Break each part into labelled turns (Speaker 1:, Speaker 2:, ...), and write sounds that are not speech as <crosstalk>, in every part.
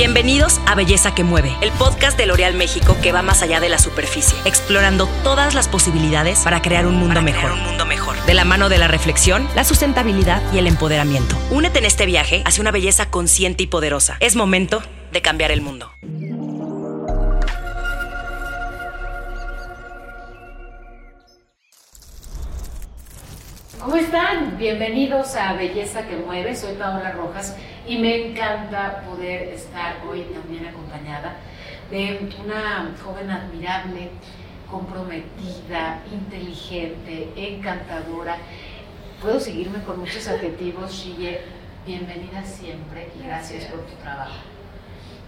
Speaker 1: Bienvenidos a Belleza que Mueve, el podcast de L'Oreal México que va más allá de la superficie, explorando todas las posibilidades para crear un mundo mejor. un mundo mejor. De la mano de la reflexión, la sustentabilidad y el empoderamiento. Únete en este viaje hacia una belleza consciente y poderosa. Es momento de cambiar el mundo.
Speaker 2: ¿Cómo están? Bienvenidos a Belleza que Mueve. Soy Paola Rojas y me encanta poder estar hoy también acompañada de una joven admirable, comprometida, inteligente, encantadora. Puedo seguirme con muchos adjetivos, Shige. Bienvenida siempre y gracias por tu trabajo.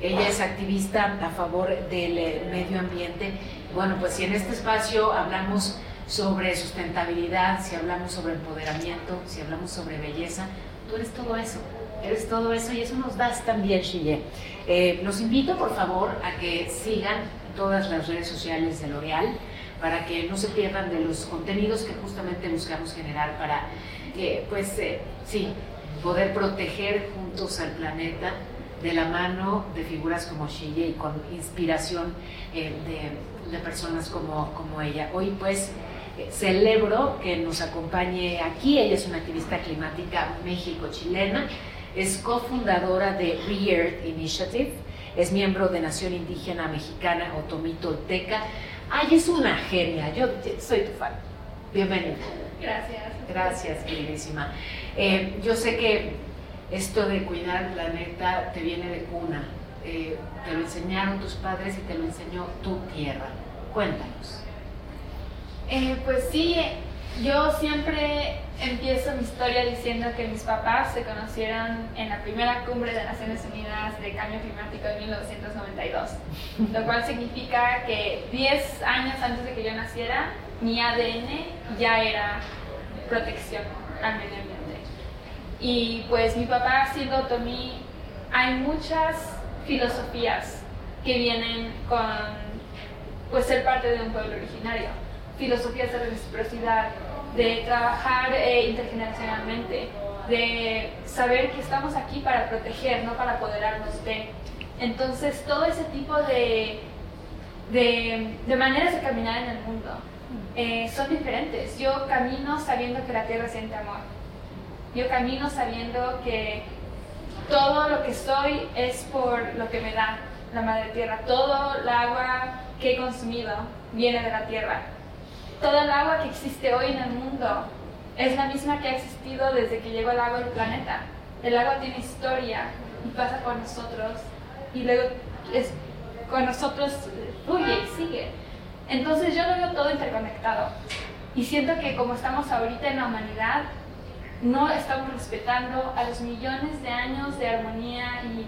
Speaker 2: Ella es activista a favor del medio ambiente. Bueno, pues si en este espacio hablamos sobre sustentabilidad, si hablamos sobre empoderamiento, si hablamos sobre belleza, tú eres todo eso, eres todo eso y eso nos das también, Shille. Eh, los invito, por favor, a que sigan todas las redes sociales de L'Oreal para que no se pierdan de los contenidos que justamente buscamos generar para, que, pues, eh, sí, poder proteger juntos al planeta de la mano de figuras como Shille y con inspiración eh, de, de, personas como, como ella. Hoy, pues, celebro que nos acompañe aquí. Ella es una activista climática México-chilena, es cofundadora de Re-Earth Initiative, es miembro de Nación Indígena Mexicana Otomí Tolteca. Ay, es una genia, yo soy tu fan. Bienvenida.
Speaker 3: Gracias.
Speaker 2: Gracias, queridísima. Eh, yo sé que esto de cuidar el planeta te viene de cuna. Eh, te lo enseñaron tus padres y te lo enseñó tu tierra. Cuéntanos.
Speaker 3: Eh, pues sí, yo siempre empiezo mi historia diciendo que mis papás se conocieron en la primera cumbre de Naciones Unidas de Cambio Climático de 1992, lo cual significa que 10 años antes de que yo naciera, mi ADN ya era protección al medio ambiente. Y pues mi papá siendo otomí, hay muchas filosofías que vienen con pues ser parte de un pueblo originario filosofías de reciprocidad, de trabajar eh, intergeneracionalmente, de saber que estamos aquí para proteger, no para apoderarnos de. Entonces, todo ese tipo de, de, de maneras de caminar en el mundo eh, son diferentes. Yo camino sabiendo que la tierra siente amor. Yo camino sabiendo que todo lo que soy es por lo que me da la madre tierra. Todo el agua que he consumido viene de la tierra toda el agua que existe hoy en el mundo es la misma que ha existido desde que llegó el agua al planeta. El agua tiene historia y pasa con nosotros y luego es, con nosotros fluye y sigue. Entonces yo lo veo todo interconectado y siento que como estamos ahorita en la humanidad, no estamos respetando a los millones de años de armonía y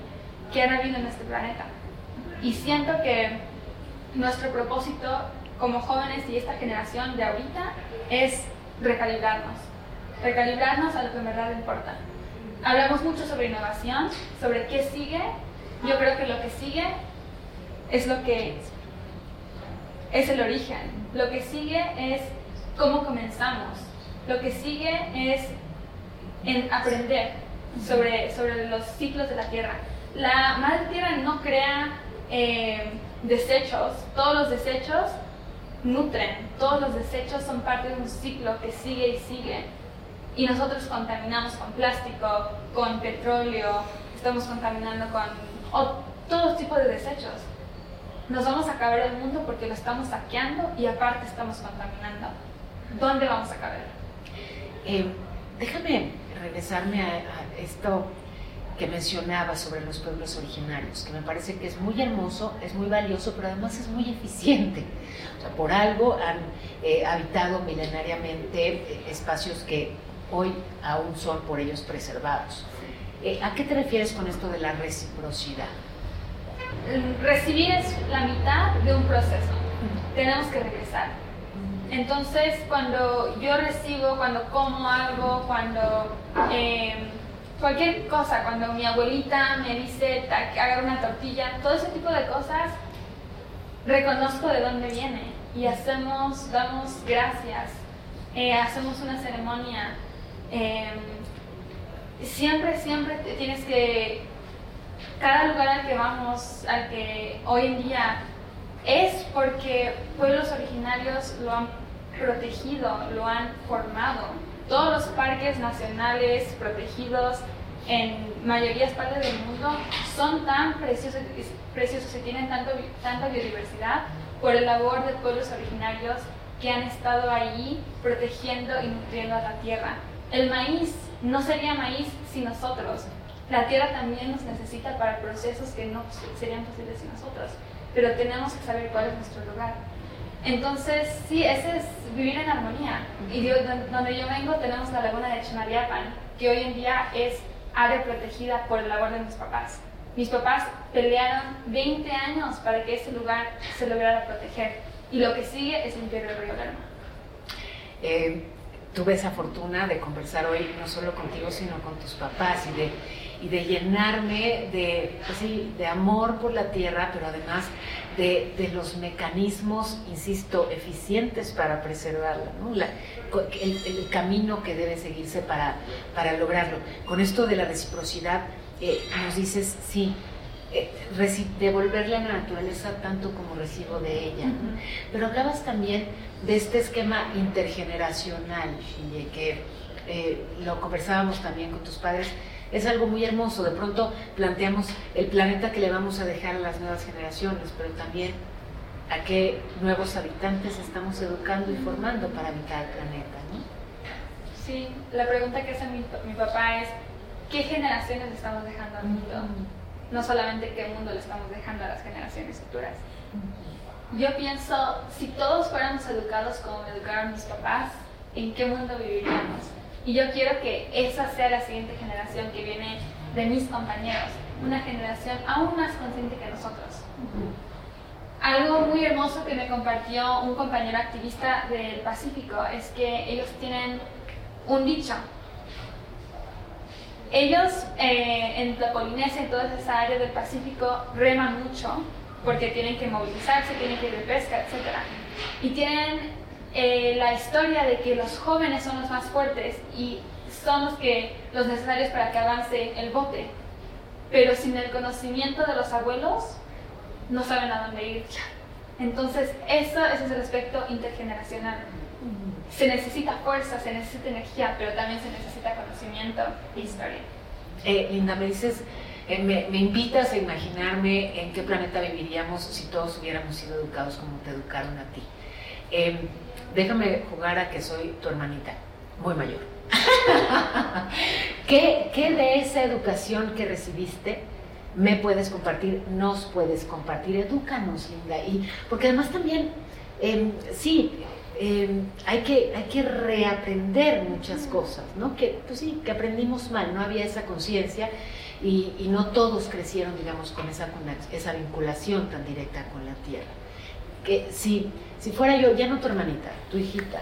Speaker 3: que han habido en este planeta. Y siento que nuestro propósito como jóvenes y esta generación de ahorita es recalibrarnos, recalibrarnos a lo que en verdad importa. Hablamos mucho sobre innovación, sobre qué sigue. Yo creo que lo que sigue es lo que es el origen. Lo que sigue es cómo comenzamos. Lo que sigue es en aprender sobre, sobre los ciclos de la Tierra. La Madre Tierra no crea eh, desechos. Todos los desechos nutren, todos los desechos son parte de un ciclo que sigue y sigue. Y nosotros contaminamos con plástico, con petróleo, estamos contaminando con todo tipo de desechos. Nos vamos a acabar el mundo porque lo estamos saqueando y aparte estamos contaminando. ¿Dónde vamos a caber?
Speaker 2: Eh, déjame regresarme a esto que mencionaba sobre los pueblos originarios, que me parece que es muy hermoso, es muy valioso, pero además es muy eficiente. O sea, por algo han eh, habitado milenariamente eh, espacios que hoy aún son por ellos preservados. Eh, ¿A qué te refieres con esto de la reciprocidad?
Speaker 3: Recibir es la mitad de un proceso. Tenemos que regresar. Entonces, cuando yo recibo, cuando como algo, cuando cualquier cosa, cuando mi abuelita me dice haga una tortilla, todo ese tipo de cosas, reconozco de dónde viene y hacemos, damos gracias, eh, hacemos una ceremonia. Em, siempre, siempre tienes que cada lugar al que vamos, al que hoy en día es porque pueblos originarios lo han protegido, lo han formado. Todos los parques nacionales protegidos en mayorías partes del mundo son tan preciosos, preciosos y tienen tanto, tanta biodiversidad por el labor de pueblos originarios que han estado allí protegiendo y nutriendo a la tierra. El maíz no sería maíz sin nosotros. La tierra también nos necesita para procesos que no serían posibles sin nosotros, pero tenemos que saber cuál es nuestro lugar. Entonces, sí, ese es vivir en armonía. Y donde yo vengo tenemos la laguna de Chinariapan, que hoy en día es área protegida por el labor de mis papás. Mis papás pelearon 20 años para que ese lugar se lograra proteger. Y lo que sigue es limpiar el río Lerma.
Speaker 2: Eh, tuve esa fortuna de conversar hoy no solo contigo, sino con tus papás y de, y de llenarme de, pues sí, de amor por la tierra, pero además de, de los mecanismos, insisto, eficientes para preservarla, ¿no? el, el, camino que debe seguirse para, para lograrlo. Con esto de la reciprocidad, eh, nos dices, sí, eh, devolverle a la naturaleza tanto como recibo de ella. Pero hablabas también de este esquema intergeneracional, que eh, lo conversábamos también con tus padres. Es algo muy hermoso. De pronto planteamos el planeta que le vamos a dejar a las nuevas generaciones, pero también a qué nuevos habitantes estamos educando y formando para habitar el planeta. ¿no?
Speaker 3: Sí, la pregunta que hace mi, mi papá es, ¿qué generaciones estamos dejando al mundo? no solamente qué mundo le estamos dejando a las generaciones futuras. Yo pienso, si todos fuéramos educados como me educaron mis papás, ¿en qué mundo viviríamos? Y yo quiero que esa sea la siguiente generación que viene de mis compañeros, una generación aún más consciente que nosotros. Algo muy hermoso que me compartió un compañero activista del Pacífico es que ellos tienen un dicho ellos eh, en la Polinesia, en toda esa área del Pacífico, reman mucho porque tienen que movilizarse, tienen que ir de pesca, etc. Y tienen eh, la historia de que los jóvenes son los más fuertes y son los, que, los necesarios para que avance el bote. Pero sin el conocimiento de los abuelos, no saben a dónde ir. Entonces, eso, es el aspecto intergeneracional se necesita fuerza, se necesita energía, pero también se necesita conocimiento e historia.
Speaker 2: Eh, Linda, me dices, eh, me, invitas a imaginarme en qué planeta viviríamos si todos hubiéramos sido educados como te educaron a ti. Em, déjame jugar a que soy tu hermanita, muy mayor. <laughs> ¿Qué, ¿Qué de esa educación que recibiste me puedes compartir, nos puedes compartir? Edúcanos, Linda. Y, porque además también, eh, sí, Em, hay, que, hay que reaprender muchas cosas, ¿no? Que, pues sí, que aprendimos mal, no había esa conciencia y, y, no todos crecieron, digamos, con esa, esa vinculación tan directa con la tierra. Que si, si fuera yo, ya no tu hermanita, tu hijita,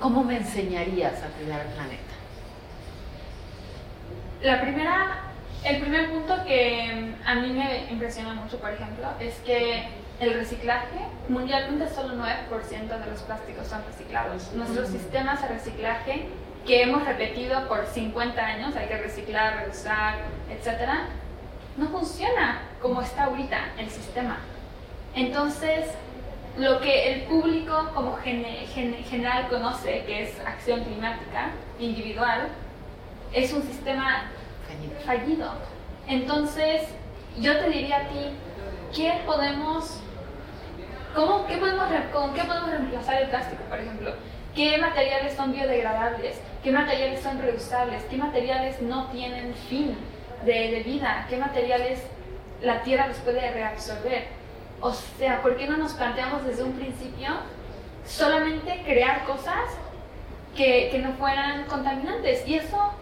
Speaker 2: ¿cómo me enseñarías a cuidar el planeta?
Speaker 3: La primera, el primer punto que a mí me impresiona mucho, por ejemplo, es que el reciclaje, mundialmente solo 9% de los plásticos son reciclados. Nuestros sistemas de reciclaje que hemos repetido por 50 años, hay que reciclar, reusar, etc., no funciona como está ahorita el sistema. Entonces, lo que el público como general conoce, que es acción climática individual, es un sistema fallido. Entonces, yo te diría a ti, ¿qué podemos ¿Cómo, qué podemos, ¿Con qué podemos reemplazar el plástico, por ejemplo? ¿Qué materiales son biodegradables? ¿Qué materiales son reusables? ¿Qué materiales no tienen fin de, vida? ¿Qué materiales la tierra los puede reabsorber? O sea, ¿por qué no nos planteamos desde un principio solamente crear cosas que, que no fueran contaminantes? Y eso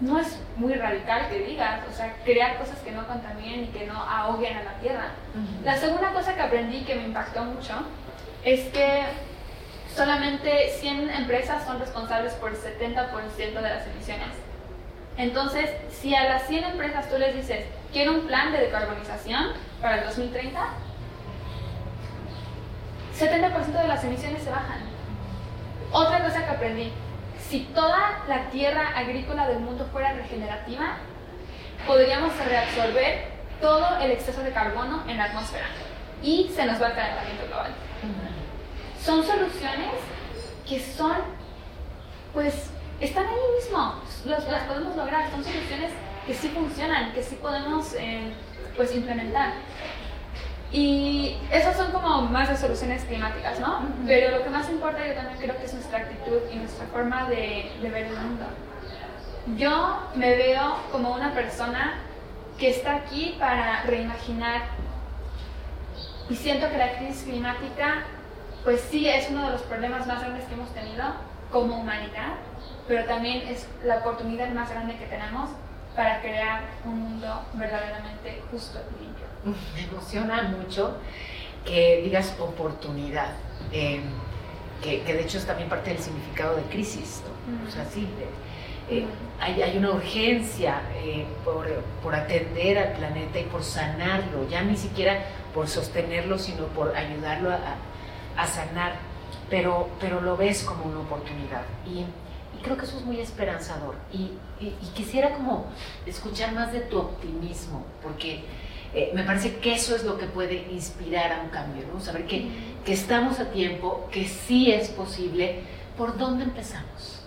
Speaker 3: no es muy radical que digas, o sea, crear cosas que no contaminen y que no ahoguen a la tierra. La segunda cosa que aprendí que me impactó mucho es que solamente 100 empresas son responsables por el 70% de las emisiones. Entonces, si a las 100 empresas tú les dices, quiero un plan de decarbonización para el 2030, 70% de las emisiones se bajan. Otra cosa que aprendí, si toda la tierra agrícola del mundo fuera regenerativa, podríamos reabsorber todo el exceso de carbono en la atmósfera y se nos va el calentamiento global. Son soluciones que son, pues, están ahí mismo, las, las podemos lograr, son soluciones que sí funcionan, que sí podemos, eh, pues, implementar. Y esas son como más de soluciones climáticas, ¿no? Pero lo que más importa yo también creo que es nuestra actitud y nuestra forma de, de ver el mundo. Yo me veo como una persona que está aquí para reimaginar y siento que la crisis climática pues sí es uno de los problemas más grandes que hemos tenido como humanidad, pero también es la oportunidad más grande que tenemos para crear un mundo verdaderamente justo y limpio.
Speaker 2: Me emociona mucho que digas oportunidad, eh, que, que, de hecho es también parte del significado de crisis, ¿no? O sea, sí, eh, hay, hay, una urgencia eh, por, por, atender al planeta y por sanarlo, ya ni siquiera por sostenerlo, sino por ayudarlo a, a sanar, pero, pero lo ves como una oportunidad. Y, y creo que eso es muy esperanzador. Y, y, y, quisiera como escuchar más de tu optimismo, porque eh, me parece que eso es lo que puede inspirar a un cambio, ¿no? Saber que, que estamos a tiempo, que sí es posible. ¿Por dónde empezamos?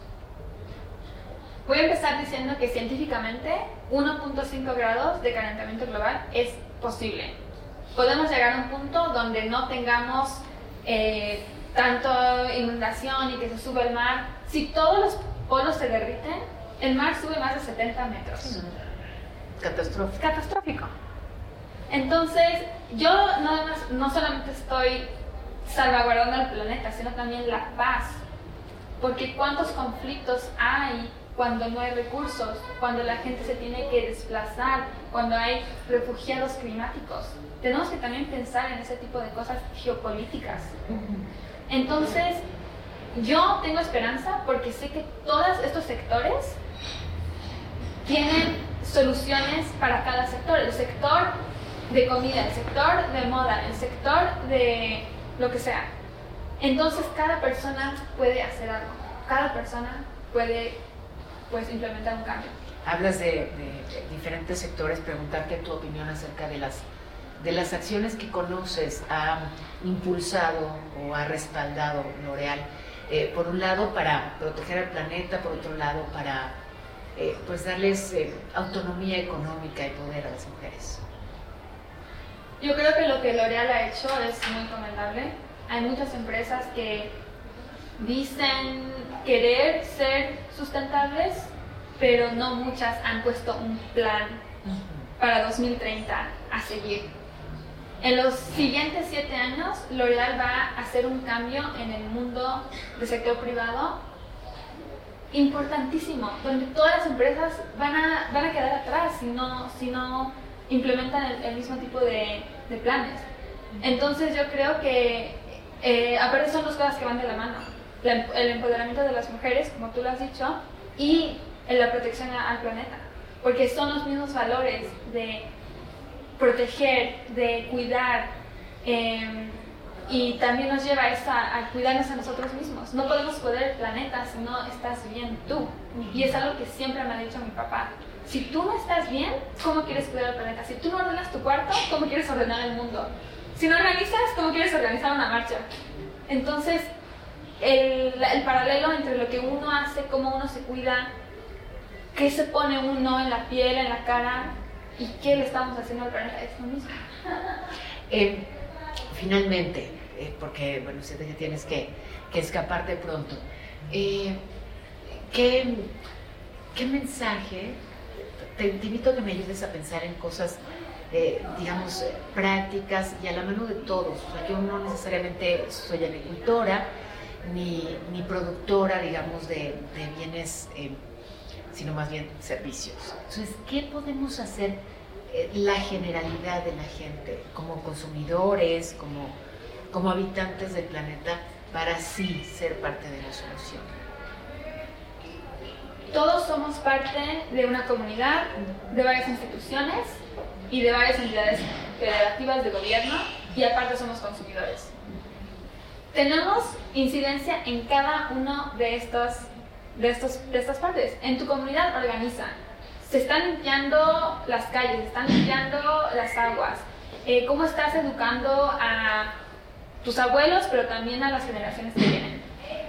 Speaker 3: Voy a empezar diciendo que científicamente 1.5 grados de calentamiento global es posible. Podemos llegar a un punto donde no tengamos eh, tanto inundación y que se sube el mar. Si todos los polos se derriten, el mar sube más de 70 metros.
Speaker 2: Catastrófico.
Speaker 3: Catastrófico. Entonces, yo no, solamente estoy salvaguardando el planeta, sino también la paz. Porque cuántos conflictos hay cuando no hay recursos, cuando la gente se tiene que desplazar, cuando hay refugiados climáticos. Tenemos que también pensar en ese tipo de cosas geopolíticas. Entonces, yo tengo esperanza porque sé que todos estos sectores tienen soluciones para cada sector. El sector de comida, el sector de moda, el sector de lo que sea. Entonces cada persona puede hacer algo. Cada persona puede pues implementar un cambio.
Speaker 2: Hablas de, de, diferentes sectores, preguntarte tu opinión acerca de las, de las acciones que conoces, ha impulsado o ha respaldado L'Oreal. Eh, por un lado, para proteger al planeta, por otro lado, para eh, pues darles eh, autonomía económica y poder a las mujeres.
Speaker 3: Yo creo que lo que L'Oreal ha hecho es muy recomendable. Hay muchas empresas que dicen querer ser sustentables, pero no muchas han puesto un plan para 2030 a seguir. En los siguientes siete años, L'Oreal va a hacer un cambio en el mundo del sector privado importantísimo, donde todas las empresas van a, van a quedar atrás si no, si no implementan el, mismo tipo de, planes. Entonces yo creo que, eh, aparte son dos cosas que van de la mano el empoderamiento de las mujeres, como tú lo has dicho, y la protección al planeta, porque son los mismos valores de proteger, de cuidar, eh, y también nos lleva a, esa, a cuidarnos a nosotros mismos. No podemos cuidar el planeta si no estás bien tú, y es algo que siempre me ha dicho mi papá. Si tú no estás bien, ¿cómo quieres cuidar el planeta? Si tú no ordenas tu cuarto, ¿cómo quieres ordenar el mundo? Si no organizas, ¿cómo quieres organizar una marcha? Entonces, el, el, paralelo entre lo que uno hace, cómo uno se cuida, qué se pone uno en la piel, en la cara y qué le estamos haciendo al planeta, es lo mismo. <laughs>
Speaker 2: Eh, finalmente, eh, porque bueno, sé que tienes que, escaparte pronto, eh, ¿qué, ¿qué, mensaje? Te, invito a que me ayudes a pensar en cosas, eh, digamos, prácticas y a la mano de todos. Yo no necesariamente soy agricultora, ni, ni productora, digamos, de, bienes, eh, sino más bien servicios. Entonces, ¿qué podemos hacer eh, la generalidad de la gente, como consumidores, como, como habitantes del planeta, para sí ser parte de la solución?
Speaker 3: Todos somos parte de una comunidad, de varias instituciones y de varias entidades federativas de gobierno y aparte somos consumidores. Tenemos incidencia en cada uno de estos, de, estos, de estas partes. En tu comunidad organiza. se están limpiando las calles, se están limpiando las aguas, eh, cómo estás educando a tus abuelos, pero también a las generaciones que vienen.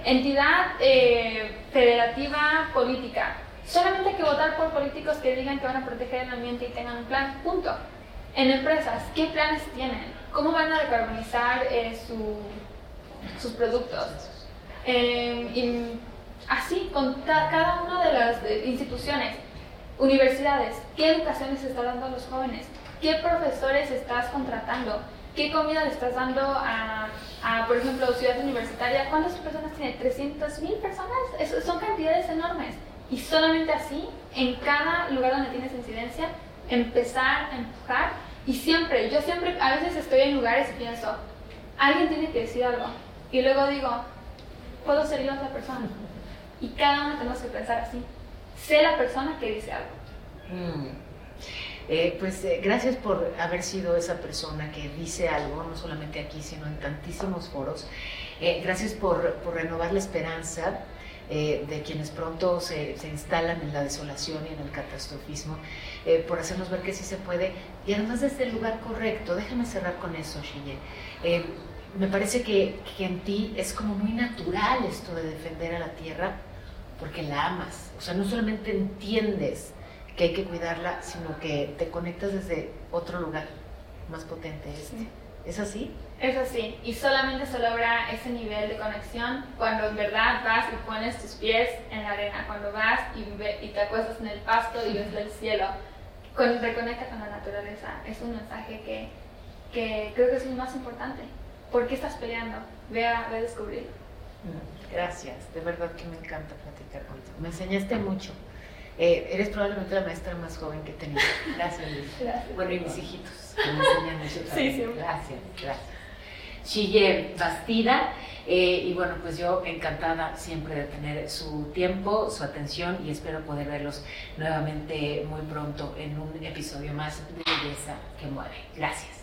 Speaker 3: Entidad eh, federativa política. Solamente hay que votar por políticos que digan que van a proteger el ambiente y tengan un plan, punto. En empresas, ¿qué planes tienen? ¿Cómo van a decarbonizar eh, sus productos? y así, con cada una de las instituciones, universidades, ¿qué educación les está dando a los jóvenes? ¿Qué profesores estás contratando? ¿Qué comida le estás dando a, por ejemplo, Ciudad Universitaria? ¿Cuántas personas tiene? ¿300 mil personas? son cantidades enormes. Y solamente así, en cada lugar donde tienes incidencia, empezar a empujar. Y siempre, yo siempre, a veces estoy en lugares y pienso, alguien tiene que decir algo. Y luego digo, puedo ser yo otra persona. Y cada uno tenemos que pensar así. Sé la persona que dice algo.
Speaker 2: Mm. Eh, pues eh, gracias por haber sido esa persona que dice algo, no solamente aquí, sino en tantísimos foros. Eh, gracias por, por, renovar la esperanza de quienes pronto se, se, instalan en la desolación y en el catastrofismo, por hacernos ver que sí se puede, y además desde el lugar correcto. Déjame cerrar con eso, Shille. me parece que, que en ti es como muy natural esto de defender a la tierra porque la amas. O sea, no solamente entiendes que hay que cuidarla, sino que te conectas desde otro lugar más potente este. ¿Es así?
Speaker 3: Es así, y solamente se logra ese nivel de conexión cuando en verdad vas y pones tus pies en la arena, cuando vas y, y te acuestas en el pasto y ves el cielo, cuando reconectas con la naturaleza. Es un mensaje que, que creo que es lo más importante. ¿Por qué estás peleando? Ve a, ve a descubrirlo.
Speaker 2: Mm, gracias, de verdad que me encanta platicar contigo. Me enseñaste mucho. Eh, eres probablemente la maestra más joven que he tenido. Gracias, Luis. <laughs> Bueno, y mis hijitos, que me enseñan mucho
Speaker 3: Sí, sí.
Speaker 2: Gracias, gracias. Chille Bastida, eh, y bueno, pues yo encantada siempre de tener su tiempo, su atención y espero poder verlos nuevamente muy pronto en un episodio más de Belleza que Mueve. Gracias.